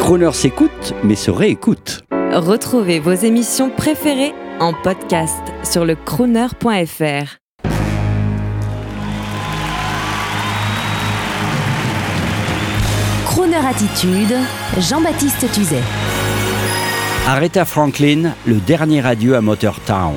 Croner s'écoute, mais se réécoute. Retrouvez vos émissions préférées en podcast sur le crooner.fr. Crooner Attitude, Jean-Baptiste Tuzet. Aretha Franklin, le dernier adieu à Motortown.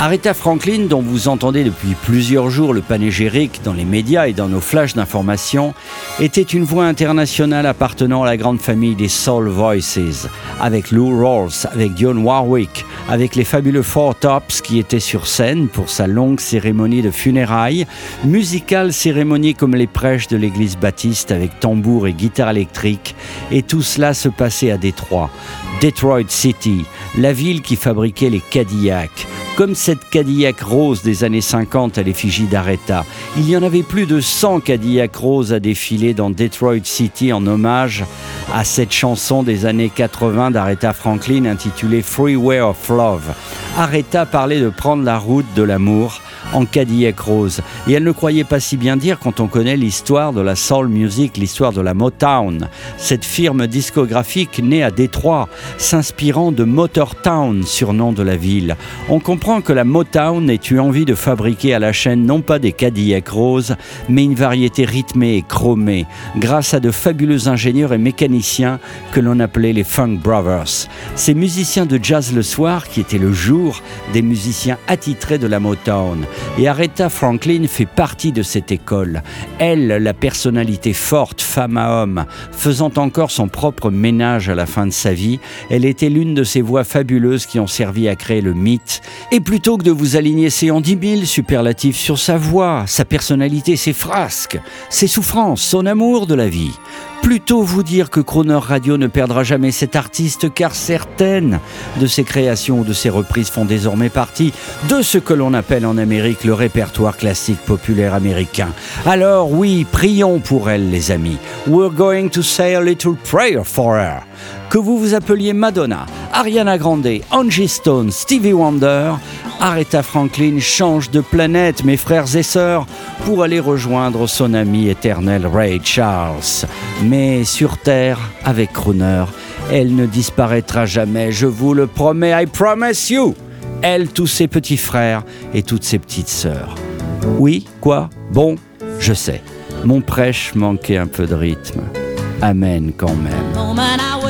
Aretha Franklin, dont vous entendez depuis plusieurs jours le panégyrique dans les médias et dans nos flashs d'information, était une voix internationale appartenant à la grande famille des Soul Voices, avec Lou Rawls, avec Dionne Warwick, avec les fabuleux Four Tops qui étaient sur scène pour sa longue cérémonie de funérailles, musicale cérémonie comme les prêches de l'église baptiste avec tambour et guitare électrique, et tout cela se passait à Détroit, Detroit City, la ville qui fabriquait les Cadillacs comme cette Cadillac rose des années 50 à l'effigie d'Aretha. Il y en avait plus de 100 Cadillac roses à défiler dans Detroit City en hommage à cette chanson des années 80 d'Aretha Franklin intitulée Freeway of Love. Aretha parlait de prendre la route de l'amour en Cadillac Rose. Et elle ne croyait pas si bien dire quand on connaît l'histoire de la soul music, l'histoire de la Motown. Cette firme discographique née à Détroit, s'inspirant de Motortown, surnom de la ville. On que la Motown ait eu envie de fabriquer à la chaîne non pas des Cadillac Rose, mais une variété rythmée et chromée, grâce à de fabuleux ingénieurs et mécaniciens que l'on appelait les Funk Brothers. Ces musiciens de jazz le soir, qui étaient le jour des musiciens attitrés de la Motown. Et Aretha Franklin fait partie de cette école. Elle, la personnalité forte, femme à homme, faisant encore son propre ménage à la fin de sa vie, elle était l'une de ces voix fabuleuses qui ont servi à créer le mythe. Et plutôt que de vous aligner ces en superlatifs sur sa voix, sa personnalité, ses frasques, ses souffrances, son amour de la vie, plutôt vous dire que Croner Radio ne perdra jamais cet artiste car certaines de ses créations ou de ses reprises font désormais partie de ce que l'on appelle en Amérique le répertoire classique populaire américain. Alors oui, prions pour elle les amis. We're going to say a little prayer for her. Que vous vous appeliez Madonna, Ariana Grande, Angie Stone, Stevie Wonder, Aretha Franklin change de planète, mes frères et sœurs, pour aller rejoindre son ami éternel Ray Charles. Mais sur Terre, avec Crooner, elle ne disparaîtra jamais, je vous le promets, I promise you Elle, tous ses petits frères et toutes ses petites sœurs. Oui, quoi? Bon, je sais. Mon prêche manquait un peu de rythme. Amen quand même.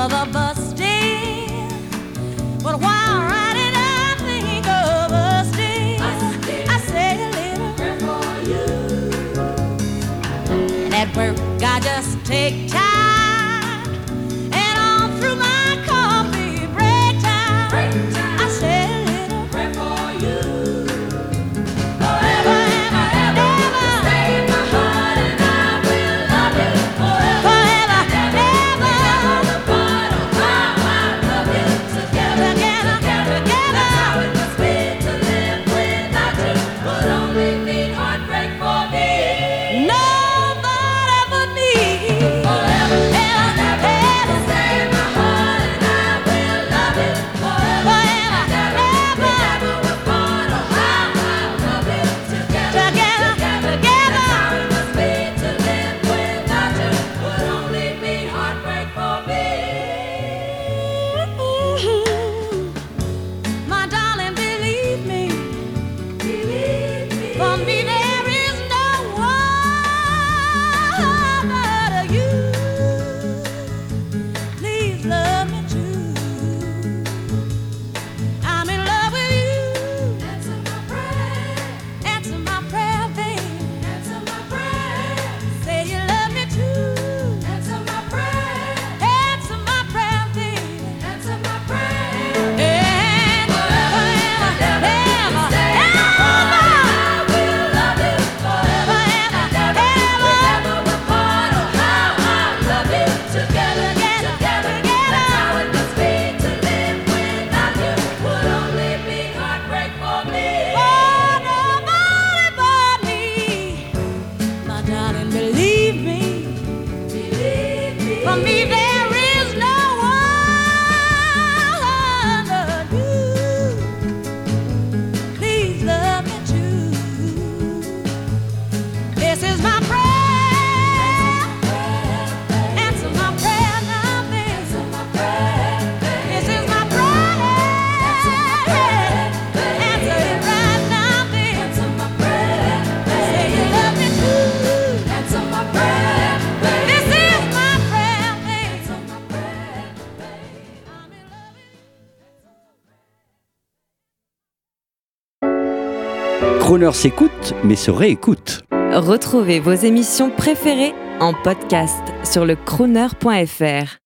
for the busting. But while riding, I think of busting. I say a little prayer for you. And at work, I just take time. from me there. Croner s'écoute, mais se réécoute. Retrouvez vos émissions préférées en podcast sur le crooner.fr.